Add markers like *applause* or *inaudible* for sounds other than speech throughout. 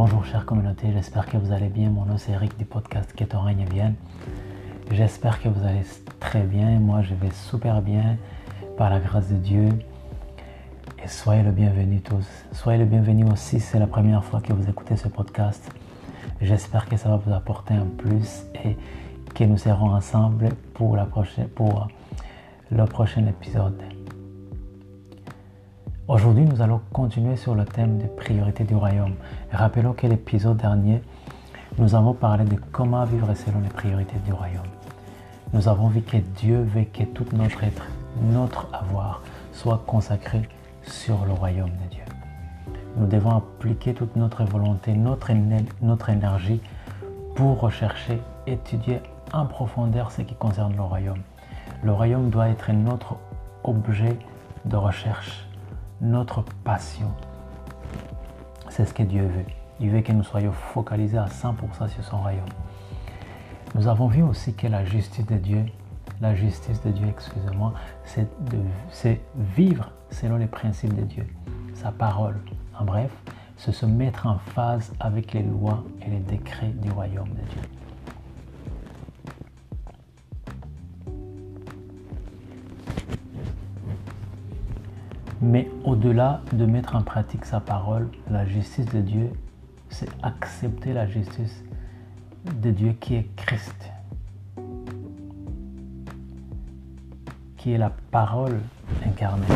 Bonjour chère communauté, j'espère que vous allez bien. Mon nom c'est Eric du podcast Que ton règne vienne. J'espère que vous allez très bien. Moi je vais super bien par la grâce de Dieu. Et soyez le bienvenu tous. Soyez le bienvenu aussi, c'est la première fois que vous écoutez ce podcast. J'espère que ça va vous apporter un plus et que nous serons ensemble pour, la pour le prochain épisode. Aujourd'hui, nous allons continuer sur le thème des priorités du royaume. Rappelons que l'épisode dernier, nous avons parlé de comment vivre selon les priorités du royaume. Nous avons vu que Dieu veut que tout notre être, notre avoir, soit consacré sur le royaume de Dieu. Nous devons appliquer toute notre volonté, notre, notre énergie pour rechercher, étudier en profondeur ce qui concerne le royaume. Le royaume doit être notre objet de recherche notre passion. C'est ce que Dieu veut. Il veut que nous soyons focalisés à 100% sur son royaume. Nous avons vu aussi que la justice de Dieu, la justice de Dieu, excusez-moi, c'est vivre selon les principes de Dieu, sa parole. En bref, c'est se mettre en phase avec les lois et les décrets du royaume de Dieu. Mais au-delà de mettre en pratique sa parole, la justice de Dieu, c'est accepter la justice de Dieu qui est Christ, qui est la parole incarnée.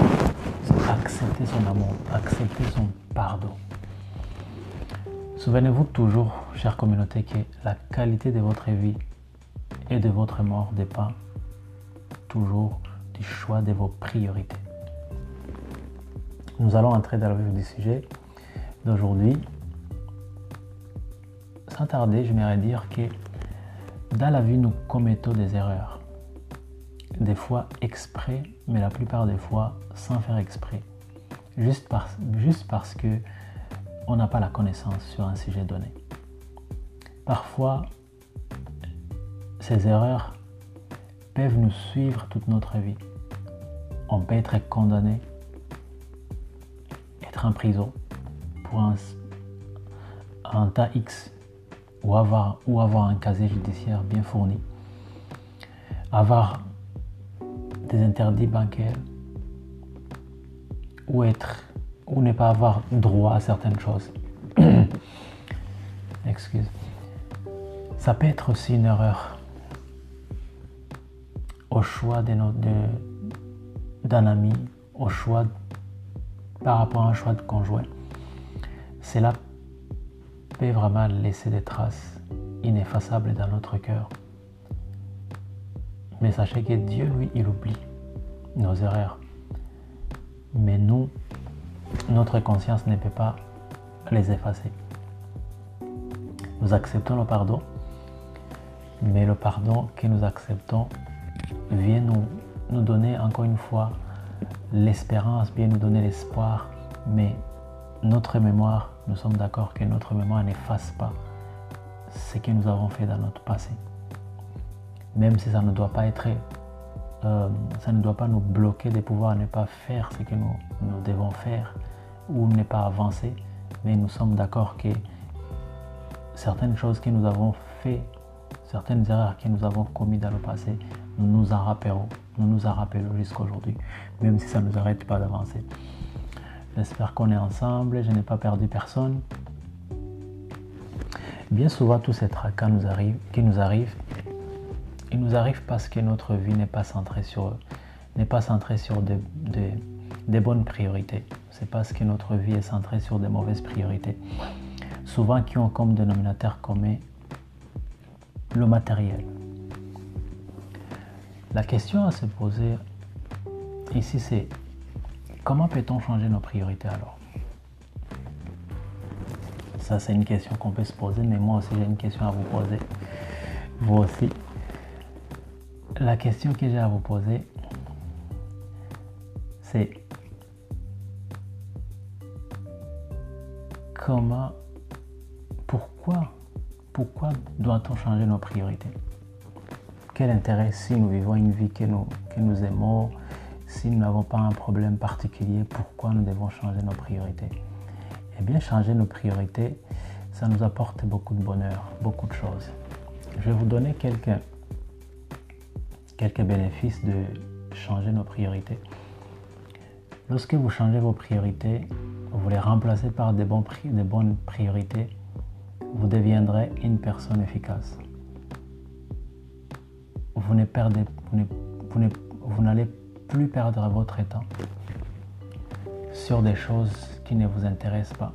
C'est accepter son amour, accepter son pardon. Souvenez-vous toujours, chère communauté, que la qualité de votre vie et de votre mort dépend toujours du choix de vos priorités. Nous allons entrer dans le vif du sujet d'aujourd'hui. Sans tarder, j'aimerais dire que dans la vie, nous commettons des erreurs. Des fois exprès, mais la plupart des fois sans faire exprès. Juste, parce que on n'a pas la connaissance sur un sujet donné. Parfois, ces erreurs peuvent nous suivre toute notre vie. On peut être condamné en prison pour un, un tas X ou avoir, ou avoir un casier judiciaire bien fourni, avoir des interdits bancaires ou être ou ne pas avoir droit à certaines choses. *coughs* Excuse. Ça peut être aussi une erreur au choix d'un ami, au choix par rapport à un choix de conjoint, cela peut vraiment laisser des traces ineffaçables dans notre cœur. Mais sachez que Dieu, lui, il oublie nos erreurs. Mais nous, notre conscience ne peut pas les effacer. Nous acceptons le pardon, mais le pardon que nous acceptons vient nous, nous donner encore une fois l'espérance, bien nous donner l'espoir, mais notre mémoire, nous sommes d'accord que notre mémoire n'efface pas ce que nous avons fait dans notre passé. Même si ça ne doit pas être, euh, ça ne doit pas nous bloquer de pouvoir ne pas faire ce que nous, nous devons faire ou ne pas avancer, mais nous sommes d'accord que certaines choses que nous avons fait, certaines erreurs que nous avons commises dans le passé, nous nous en rappellerons nous nous jusqu'à aujourd'hui, même si ça ne nous arrête pas d'avancer. J'espère qu'on est ensemble, je n'ai pas perdu personne. Bien souvent, tous ces tracas qui nous arrivent, ils nous arrivent parce que notre vie n'est pas centrée sur, n'est pas sur des, des bonnes priorités. C'est parce que notre vie est centrée sur des mauvaises priorités. Souvent qui ont comme dénominateur commun le matériel, la question à se poser ici, c'est comment peut-on changer nos priorités alors? Ça, c'est une question qu'on peut se poser, mais moi aussi, j'ai une question à vous poser. Vous aussi. La question que j'ai à vous poser, c'est comment, pourquoi, pourquoi doit-on changer nos priorités? Quel intérêt si nous vivons une vie que nous, que nous aimons, si nous n'avons pas un problème particulier, pourquoi nous devons changer nos priorités? Eh bien, changer nos priorités ça nous apporte beaucoup de bonheur, beaucoup de choses. Je vais vous donner quelques, quelques bénéfices de changer nos priorités. Lorsque vous changez vos priorités, vous les remplacez par des, des bonnes priorités, vous deviendrez une personne efficace. Vous ne perdez, vous n'allez plus perdre votre temps sur des choses qui ne vous intéressent pas.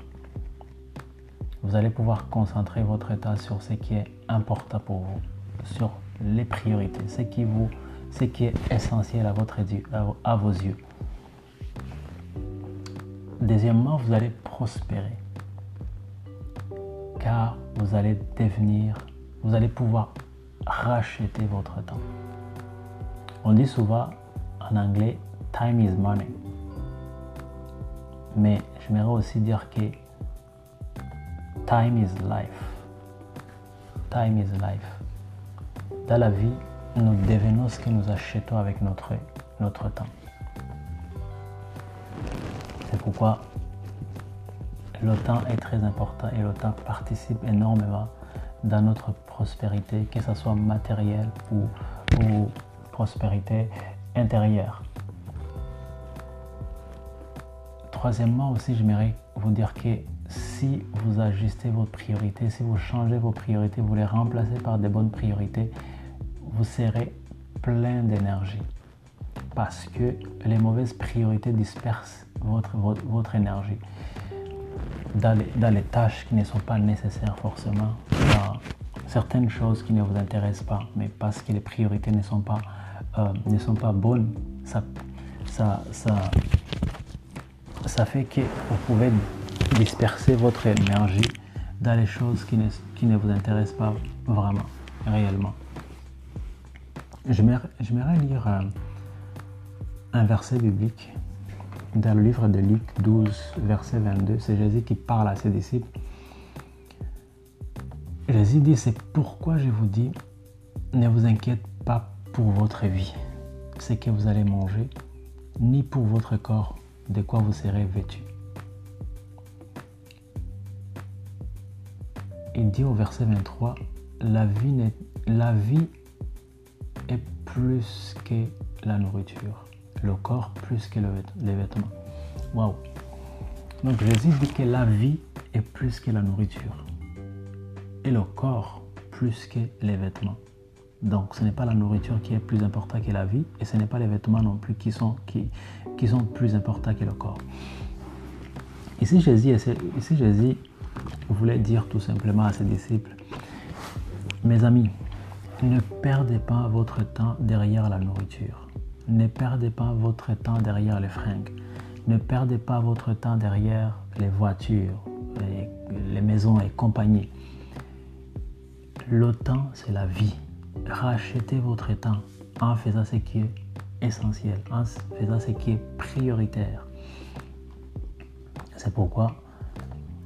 Vous allez pouvoir concentrer votre état sur ce qui est important pour vous, sur les priorités, ce qui, vous, ce qui est essentiel à, votre, à vos yeux. Deuxièmement, vous allez prospérer. Car vous allez devenir, vous allez pouvoir racheter votre temps. On dit souvent en anglais, time is money. Mais j'aimerais aussi dire que time is life. Time is life. Dans la vie, nous devenons ce que nous achetons avec notre, notre temps. C'est pourquoi le temps est très important et le temps participe énormément dans notre prospérité, que ce soit matérielle ou, prospérité intérieure. Troisièmement aussi, j'aimerais vous dire que si vous ajustez vos priorités, si vous changez vos priorités, vous les remplacez par des bonnes priorités, vous serez plein d'énergie. Parce que les mauvaises priorités dispersent votre, votre, énergie dans les, tâches qui ne sont pas nécessaires forcément, dans certaines choses qui ne vous intéressent pas, mais parce que les priorités ne sont pas, euh, ne sont pas bonnes, ça, ça, ça, fait que vous pouvez disperser votre énergie dans les choses qui ne, qui ne vous intéressent pas vraiment, réellement. J'aimerais lire un, un verset biblique dans le livre de Luc 12, verset 22, c'est Jésus qui parle à ses disciples. Jésus dit, c'est pourquoi je vous dis, ne vous inquiétez pas pour votre vie, ce que vous allez manger, ni pour votre corps, de quoi vous serez vêtu. Il dit au verset 23, la vie, la vie est plus que la nourriture le corps plus que les vêtements. Waouh! Donc Jésus dit que la vie est plus que la nourriture le corps plus que les vêtements. Donc ce n'est pas la nourriture qui est plus importante que la vie et ce n'est pas les vêtements non plus qui sont, plus importants que le corps. Ici Jésus, Jésus voulait dire tout simplement à ses disciples, mes amis, ne perdez pas votre temps derrière la nourriture. Ne perdez pas votre temps derrière les fringues. Ne perdez pas votre temps derrière les voitures, les, maisons et compagnie. Le temps, c'est la vie. Rachetez votre temps en faisant ce qui est essentiel, en faisant ce qui est prioritaire. C'est pourquoi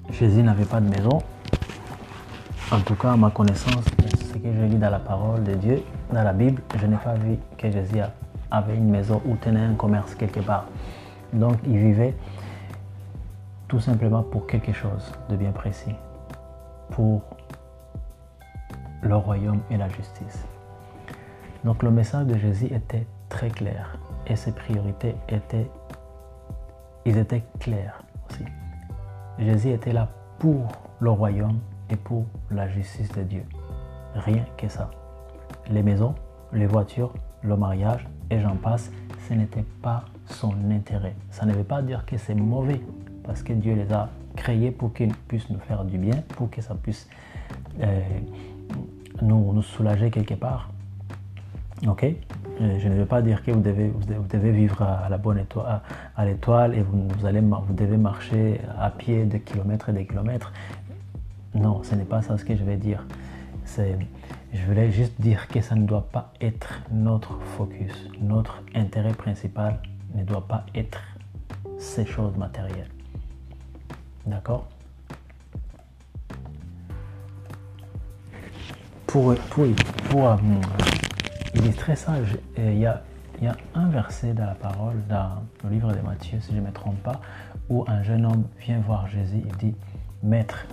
Jésus n'avait pas de maison. En tout cas, à ma connaissance, ce que je lis dans la parole de Dieu, dans la Bible, je n'ai pas vu que Jésus avait une maison ou tenait un commerce quelque part. Donc il vivait tout simplement pour quelque chose de bien précis, pour le royaume et la justice. Donc le message de Jésus était très clair et ses priorités étaient, ils étaient clairs aussi. Jésus était là pour le royaume et pour la justice de Dieu. Rien que ça. Les maisons, les voitures, le mariage, et j'en passe, ce n'était pas son intérêt. Ça ne veut pas dire que c'est mauvais, parce que Dieu les a créés pour qu'ils puissent nous faire du bien, pour que ça puisse euh, nous, nous, soulager quelque part. Ok? Euh, Je ne veux pas dire que vous devez, vous devez vivre à la bonne étoile, à, l'étoile et vous, vous, allez, vous devez marcher à pied des kilomètres et des kilomètres. Non, ce n'est pas ça ce que je vais dire. Je voulais juste dire que ça ne doit pas être notre focus. Notre intérêt principal ne doit pas être ces choses matérielles. D'accord? Pour, pour, pour euh, illustrer ça, il y, a, il y a un verset dans la parole, dans le livre de Matthieu, si je ne me trompe pas, où un jeune homme vient voir Jésus. Et dit, Maître,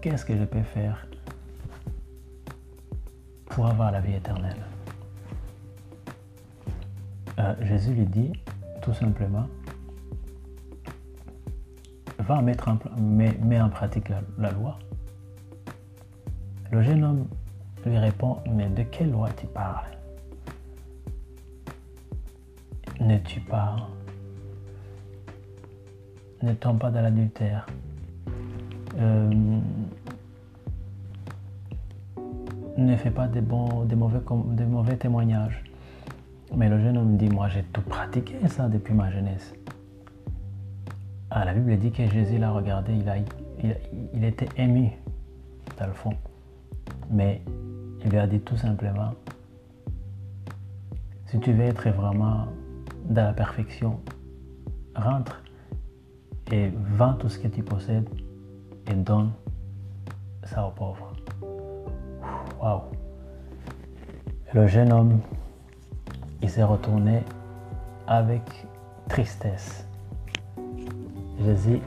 qu'est-ce que je peux faire pour avoir la vie éternelle? Euh, Jésus lui dit tout simplement, va mettre en, en pratique la, loi. Le jeune homme lui répond, mais de quelle loi tu parles? Ne tue pas, ne tombe pas dans l'adultère, euh, ne fais pas des, mauvais témoignages. Mais le jeune homme dit, moi j'ai tout pratiqué ça depuis ma jeunesse. Ah, la Bible dit que Jésus l'a regardé, il, a, il, était ému dans le fond. Mais il lui a dit tout simplement, si tu veux être vraiment dans la perfection, rentre et vends tout ce que tu possèdes et donne ça aux pauvres. Waouh! Le jeune homme, il s'est retourné avec tristesse. Jésus,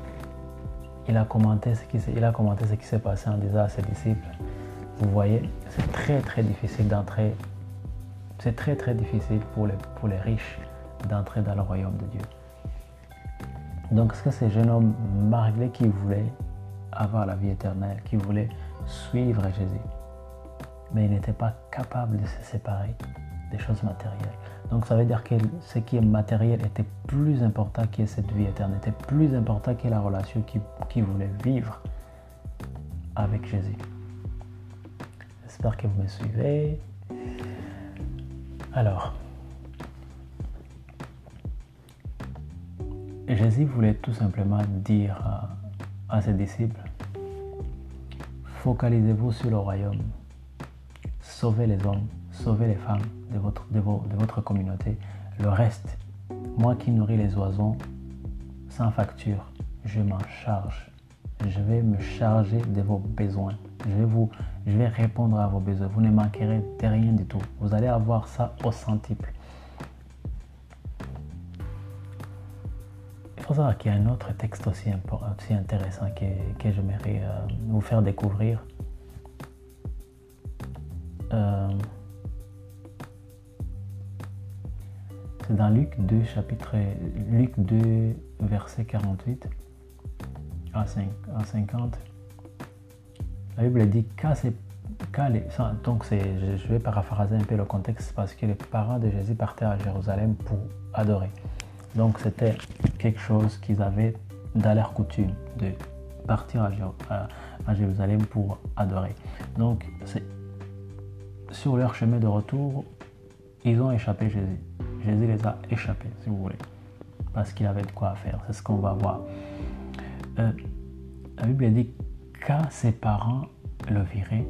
il a commenté ce qui, il a commenté ce qui s'est passé en disant à ses disciples, vous voyez, c'est très très difficile d'entrer, c'est très très difficile pour les, pour les riches d'entrer dans le royaume de Dieu. Donc, ce que ce jeune homme, malgré qui voulait avoir la vie éternelle, qui voulait suivre Jésus, mais il n'était pas capable de se séparer des choses matérielles? Donc ça veut dire que ce qui est matériel était plus important que cette vie éternelle, était plus important que la relation qu'il voulait vivre avec Jésus. J'espère que vous me suivez. Alors, Jésus voulait tout simplement dire à, ses disciples, focalisez-vous sur le royaume, sauvez les hommes, sauvez les femmes de votre, de, de votre communauté. Le reste, moi qui nourris les oiseaux sans facture, je m'en charge. Je vais me charger de vos besoins. Je vais, vous, je vais répondre à vos besoins. Vous ne manquerez de rien du tout. Vous allez avoir ça au centuple. Il faut savoir qu'il y a un autre texte aussi, aussi intéressant que, que j'aimerais euh, vous faire découvrir. Euh, c'est dans Luc 2, chapitre Luc 2, verset 48 à, 5, à 50. La Bible dit qu'à les, donc je vais paraphraser un peu le contexte parce que les parents de Jésus partaient à Jérusalem pour adorer. Donc c'était quelque chose qu'ils avaient dans leur coutume de partir à, Jérusalem pour adorer. Donc sur leur chemin de retour, ils ont échappé Jésus. Jésus les a échappés, si vous voulez, parce qu'il avait de quoi faire. C'est ce qu'on va voir. Euh, la Bible dit quand ses parents le virent,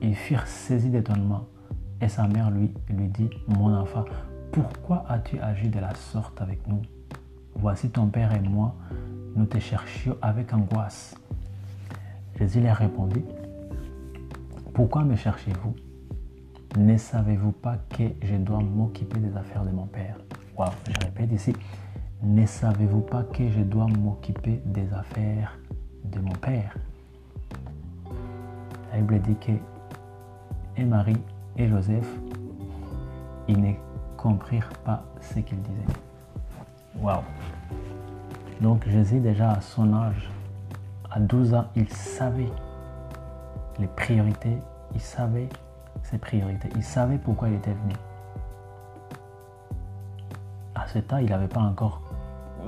ils furent saisis d'étonnement. Et sa mère lui, lui dit, mon enfant, pourquoi as-tu agi de la sorte avec nous? Voici ton père et moi, nous te cherchions avec angoisse. Jésus leur répondit, pourquoi me cherchez-vous? Ne savez-vous pas que je dois m'occuper des affaires de mon père? Waouh, je répète ici, ne savez-vous pas que je dois m'occuper des affaires de mon père? Dit que et Marie et Joseph, ils ne comprirent pas ce qu'il disait. Waouh! Donc Jésus, déjà à son âge, à 12 ans, il savait les priorités, il savait ses priorités, il savait pourquoi il était venu. À ce temps, il n'avait pas encore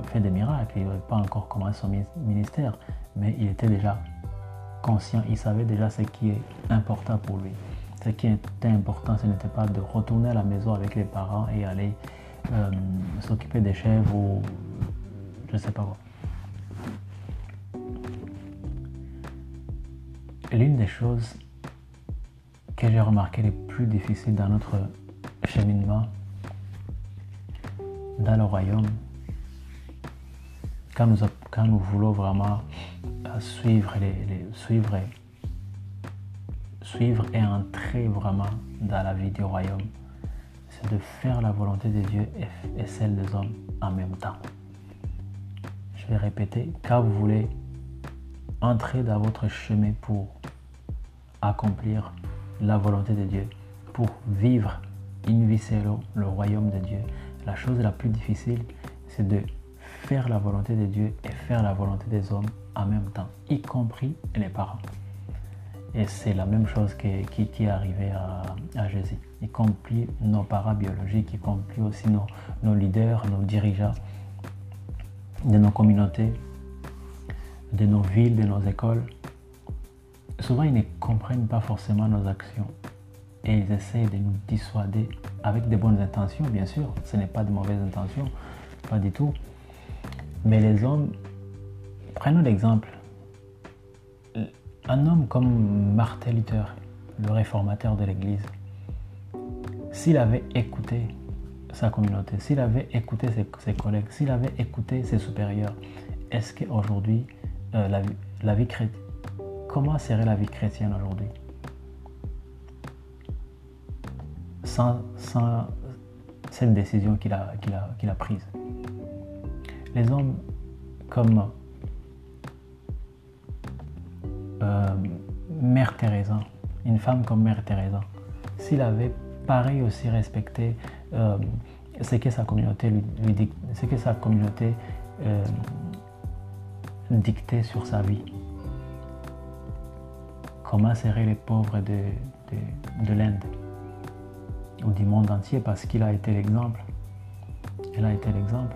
fait des miracles, il n'avait pas encore commencé son ministère, mais il était déjà conscient, il savait déjà ce qui est important pour lui ce qui était important, ce n'était pas de retourner à la maison avec les parents et aller euh, s'occuper des chèvres ou je ne sais pas quoi. L'une des choses que j'ai remarqué les plus difficiles dans notre cheminement dans le royaume, quand nous, quand nous voulons vraiment suivre, les, suivre suivre et entrer vraiment dans la vie du royaume, c'est de faire la volonté de Dieu et celle des hommes en même temps. Je vais répéter, quand vous voulez entrez dans votre chemin pour accomplir la volonté de Dieu, pour vivre in viscero le royaume de Dieu. La chose la plus difficile, c'est de faire la volonté de Dieu et faire la volonté des hommes en même temps, y compris les parents. Et c'est la même chose qui, est arrivée à, Jésus, y compris nos parents biologiques, y compris aussi nos, nos leaders, nos dirigeants de nos communautés, de nos villes, de nos écoles. Souvent, ils ne comprennent pas forcément nos actions et ils essayent de nous dissuader avec de bonnes intentions, bien sûr. Ce n'est pas de mauvaises intentions, pas du tout. Mais les hommes, prenons l'exemple. Un homme comme Martin Luther, le réformateur de l'Église, s'il avait écouté sa communauté, s'il avait écouté ses, collègues, s'il avait écouté ses supérieurs, est-ce qu'aujourd'hui, euh, la, vie chrétienne, comment serait la vie chrétienne aujourd'hui? Sans, cette décision qu'il a, a, a prise. Les hommes comme euh, Mère Teresa, une femme comme Mère Teresa, s'il avait pareil aussi respecté euh, ce que sa communauté lui, ce que sa communauté euh, dictait sur sa vie, comment seraient les pauvres de, de l'Inde ou du monde entier parce qu'il a été l'exemple? Elle a été l'exemple.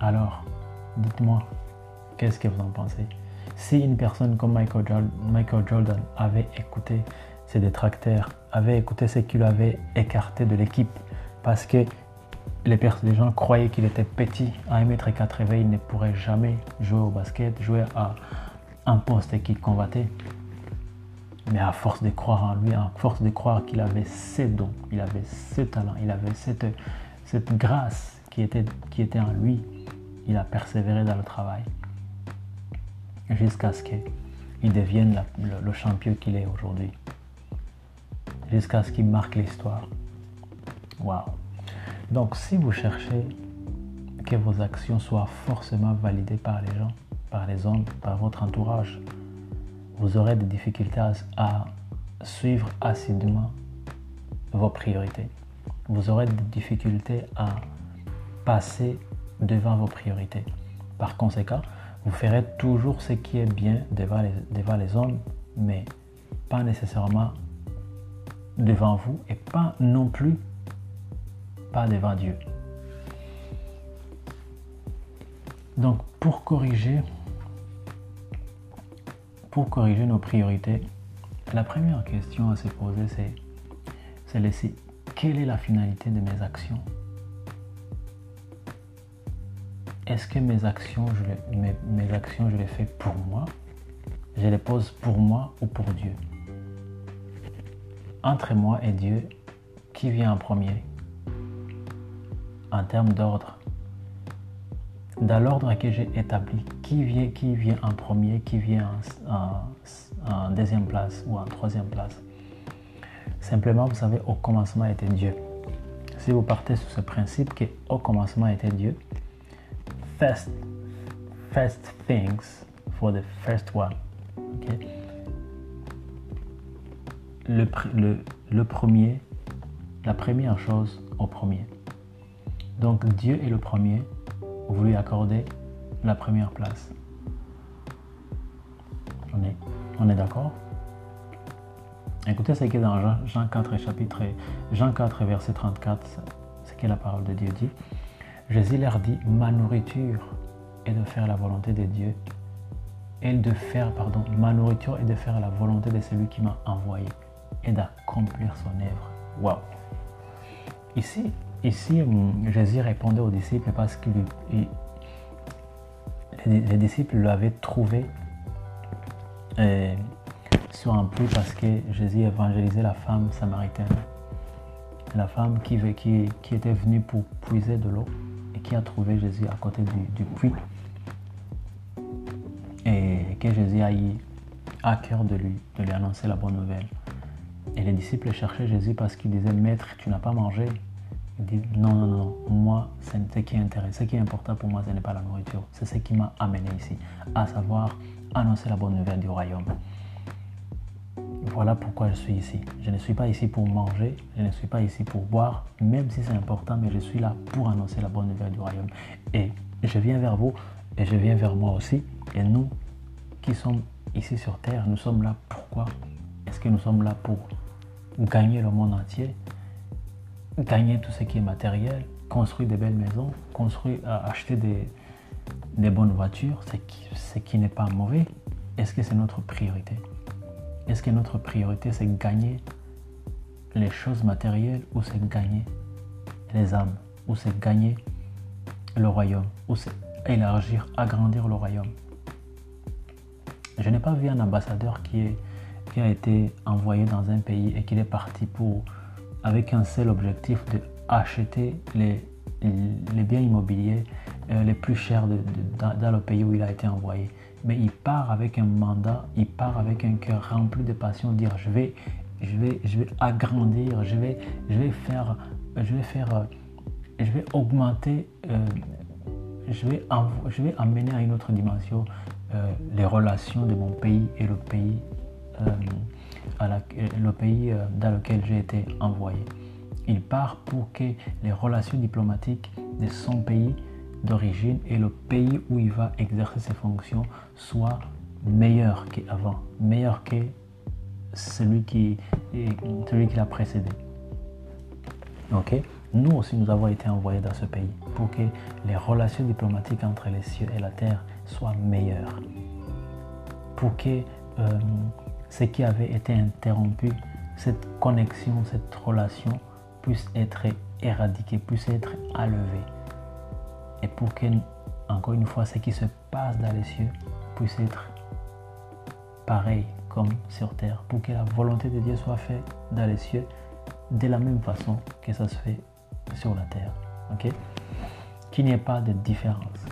Alors, dites-moi, Qu'est-ce que vous en pensez? Si une personne comme Michael Jordan, avait écouté ses détracteurs, avait écouté ce qu'il avait écarté de l'équipe, parce que les, les gens croyaient qu'il était petit, à 1m80, il ne pourrait jamais jouer au basket, jouer à un poste qu'il combattait. Mais à force de croire en lui, à force de croire qu'il avait ses dons, il avait ce talent, il avait cette, cette grâce qui était, qui était en lui, il a persévéré dans le travail jusqu'à ce qu'il devienne le, champion qu'il est aujourd'hui. Jusqu'à ce qu'il marque l'histoire. Waouh! Donc, si vous cherchez que vos actions soient forcément validées par les gens, par les hommes, par votre entourage, vous aurez des difficultés à suivre assidûment vos priorités. Vous aurez des difficultés à passer devant vos priorités. Par conséquent, vous ferez toujours ce qui est bien devant les, hommes, mais pas nécessairement devant vous et pas non plus pas devant Dieu. Donc pour corriger, pour corriger nos priorités, la première question à se poser c'est, c'est quelle est la finalité de mes actions? Est-ce que mes actions, je les, fais pour moi? Je les pose pour moi ou pour Dieu? Entre moi et Dieu, qui vient en premier? En termes d'ordre. Dans l'ordre que j'ai établi, qui vient, qui vient en premier, qui vient en, deuxième place ou en troisième place? Simplement, vous savez, au commencement était Dieu. Si vous partez sur ce principe que au commencement était Dieu, first, first things for the first one. Le, le, le premier, la première chose au premier. Donc Dieu est le premier, vous lui accordez la première place. On est, on est d'accord? Écoutez ce qui dans Jean, Jean 4, chapitre, Jean 4, verset 34, ce que la parole de Dieu dit. Jésus leur dit, ma nourriture est de faire la volonté de Dieu. Et de faire, pardon, ma nourriture est de faire la volonté de celui qui m'a envoyé et d'accomplir son œuvre. Waouh! Ici, ici, Jésus répondait aux disciples parce que les, disciples l'avaient trouvé euh, sur un puits parce que Jésus évangélisait la femme samaritaine. La femme qui était venue pour puiser de l'eau qui a trouvé Jésus à côté du, puits et que Jésus a eu à cœur de lui, de lui annoncer la bonne nouvelle. Et les disciples cherchaient Jésus parce qu'ils disaient, Maître, tu n'as pas mangé. Il dit, non, non, non, moi, c'est ce qui est intéressant. Ce qui est important pour moi, ce n'est pas la nourriture. C'est ce qui m'a amené ici, à savoir annoncer la bonne nouvelle du royaume. Voilà pourquoi je suis ici. Je ne suis pas ici pour manger, je ne suis pas ici pour boire, même si c'est important, mais je suis là pour annoncer la bonne nouvelle du royaume. Et je viens vers vous et je viens vers moi aussi. Et nous qui sommes ici sur Terre, nous sommes là pourquoi? Est-ce que nous sommes là pour gagner le monde entier Gagner tout ce qui est matériel Construire des belles maisons Construire, euh, acheter des, des bonnes voitures Ce qui n'est pas mauvais? Est-ce que c'est notre priorité? Est-ce que notre priorité, c'est gagner les choses matérielles ou c'est gagner les âmes ou c'est gagner le royaume ou c'est élargir, agrandir le royaume? Je n'ai pas vu un ambassadeur qui, a été envoyé dans un pays et qui est parti pour, avec un seul objectif de acheter les, les biens immobiliers euh, les plus chers dans le pays où il a été envoyé mais il part avec un mandat, il part avec un cœur rempli de passion, dire je vais, je vais, je vais agrandir, je vais, je vais faire, je vais faire, je vais augmenter, euh, je vais, je vais amener à une autre dimension euh, les relations de mon pays et le pays, euh, à le pays dans lequel j'ai été envoyé. Il part pour que les relations diplomatiques de son pays d'origine et le pays où il va exercer ses fonctions soit meilleur qu'avant, meilleur que celui qui, celui qui l'a précédé. Ok? Nous aussi, nous avons été envoyés dans ce pays pour que les relations diplomatiques entre les cieux et la terre soient meilleures. Pour que euh, ce qui avait été interrompu, cette connexion, cette relation puisse être éradiquée, puisse être enlevée et pour que, encore une fois, ce qui se passe dans les cieux puisse être pareil comme sur terre, pour que la volonté de Dieu soit faite dans les cieux de la même façon que ça se fait sur la terre. Ok? Qu'il n'y ait pas de différence.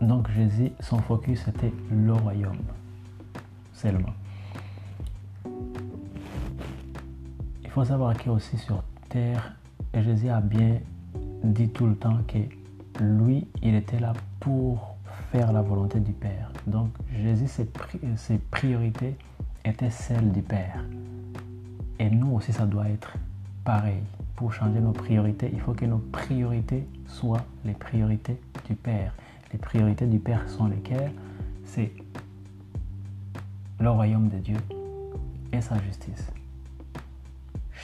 Donc Jésus, son focus était le royaume seulement. Il faut savoir qu'il aussi sur et Jésus a bien dit tout le temps que lui, il était là pour faire la volonté du Père. Donc Jésus, ses, ses priorités étaient celles du Père. Et nous aussi, ça doit être pareil. Pour changer nos priorités, il faut que nos priorités soient les priorités du Père. Les priorités du Père sont lesquelles? C'est le royaume de Dieu et sa justice.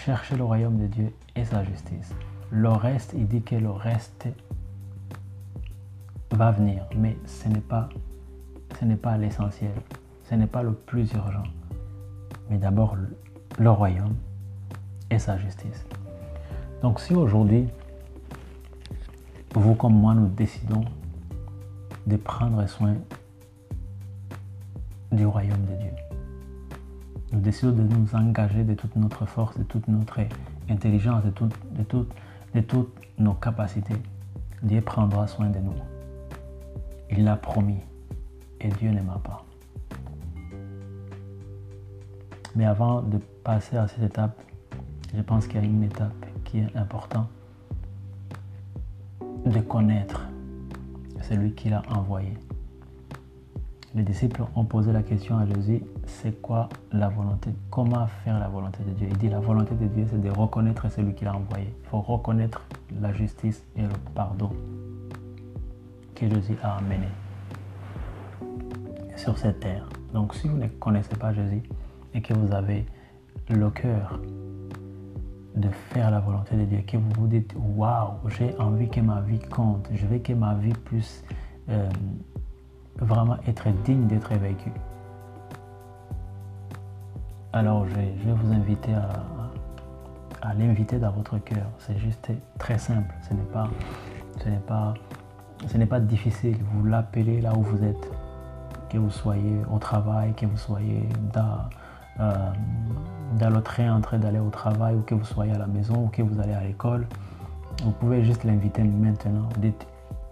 Cherchez le royaume de Dieu et sa justice. Le reste, il dit que le reste va venir, mais ce n'est pas, ce n'est pas l'essentiel, ce n'est pas le plus urgent. Mais d'abord le royaume et sa justice. Donc si aujourd'hui, vous comme moi, nous décidons de prendre soin du royaume de Dieu, nous décidons de nous engager de toute notre force, de toute notre intelligence, de, de, de toutes nos capacités. Dieu prendra soin de nous. Il l'a promis et Dieu n'aima pas. Mais avant de passer à cette étape, je pense qu'il y a une étape qui est importante de connaître celui qui l'a envoyé les disciples ont posé la question à Jésus, c'est quoi la volonté? Comment faire la volonté de Dieu? Il dit, la volonté de Dieu, c'est de reconnaître celui qui l'a envoyé. Il faut reconnaître la justice et le pardon que Jésus a amené sur cette terre. Donc si vous ne connaissez pas Jésus et que vous avez le cœur de faire la volonté de Dieu, que vous vous dites, waouh, j'ai envie que ma vie compte, je veux que ma vie puisse... Euh, vraiment être digne d'être vécu. Alors je vais, vous inviter à, l'inviter dans votre cœur. C'est juste très simple. Ce n'est pas, ce n'est pas, ce n'est pas difficile. Vous l'appelez là où vous êtes. Que vous soyez au travail, que vous soyez dans, euh, dans le train en train d'aller au travail, ou que vous soyez à la maison, ou que vous allez à l'école. Vous pouvez juste l'inviter maintenant.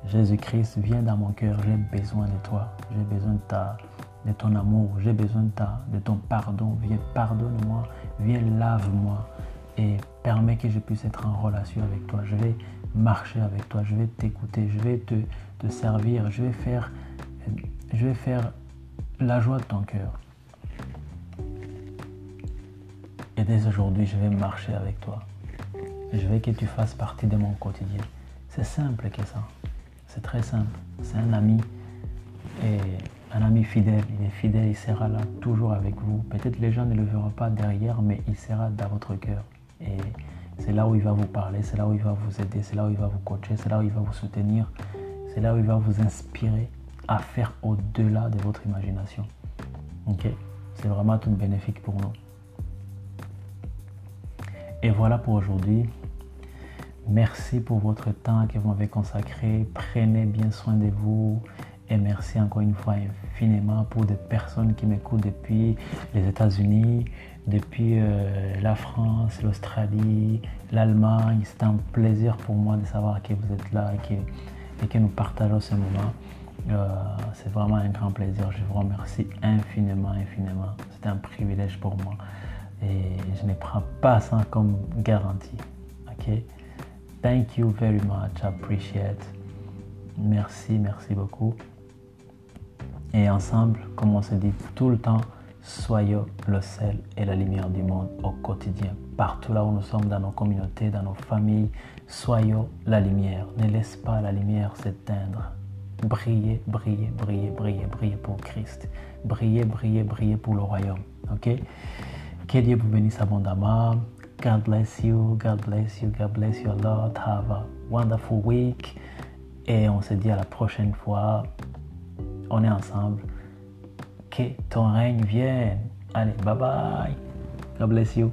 Jésus-Christ, viens dans mon cœur, j'ai besoin de toi, j'ai besoin de, ton amour, j'ai besoin de, ton pardon, viens pardonne-moi, viens lave-moi, et permets que je puisse être en relation avec toi. Je vais marcher avec toi, je vais t'écouter, je vais te, te, servir, je vais, faire, je vais faire la joie de ton cœur. Et dès aujourd'hui, je vais marcher avec toi. Je veux que tu fasses partie de mon quotidien. C'est simple que ça. C'est très simple. C'est un ami. Et un ami fidèle. Il est fidèle, il sera là toujours avec vous. Peut-être les gens ne le verront pas derrière, mais il sera dans votre cœur. Et c'est là où il va vous parler, c'est là où il va vous aider, c'est là où il va vous coacher, c'est là où il va vous soutenir, c'est là où il va vous inspirer à faire au-delà de votre imagination. Ok? C'est vraiment tout bénéfique pour nous. Et voilà pour aujourd'hui. Merci pour votre temps que vous m'avez consacré. Prenez bien soin de vous. Et merci encore une fois infiniment pour des personnes qui m'écoutent depuis les États-Unis, depuis euh, la France, l'Australie, l'Allemagne. C'est un plaisir pour moi de savoir que vous êtes là et que, nous partageons ce moment. Euh, c'est vraiment un grand plaisir. Je vous remercie infiniment, infiniment. C'est un privilège pour moi. Et je ne prends pas ça comme garantie. OK? Thank you very much. Appreciate. Merci, merci beaucoup. Et ensemble, comme on se dit tout le temps, soyons le sel et la lumière du monde au quotidien. Partout là où nous sommes, dans nos communautés, dans nos familles, soyons la lumière. Ne laisse pas la lumière s'éteindre. Brillez, brillez, brillez, brillez, brillez pour Christ. Brillez, brillez, brillez pour le royaume. Ok? Que Dieu vous bénisse abondamment. God bless you, God bless you, God bless you a lot. Have a wonderful week. Et on se dit à la prochaine fois on est ensemble. Que ton règne vienne. Allez, bye bye. God bless you.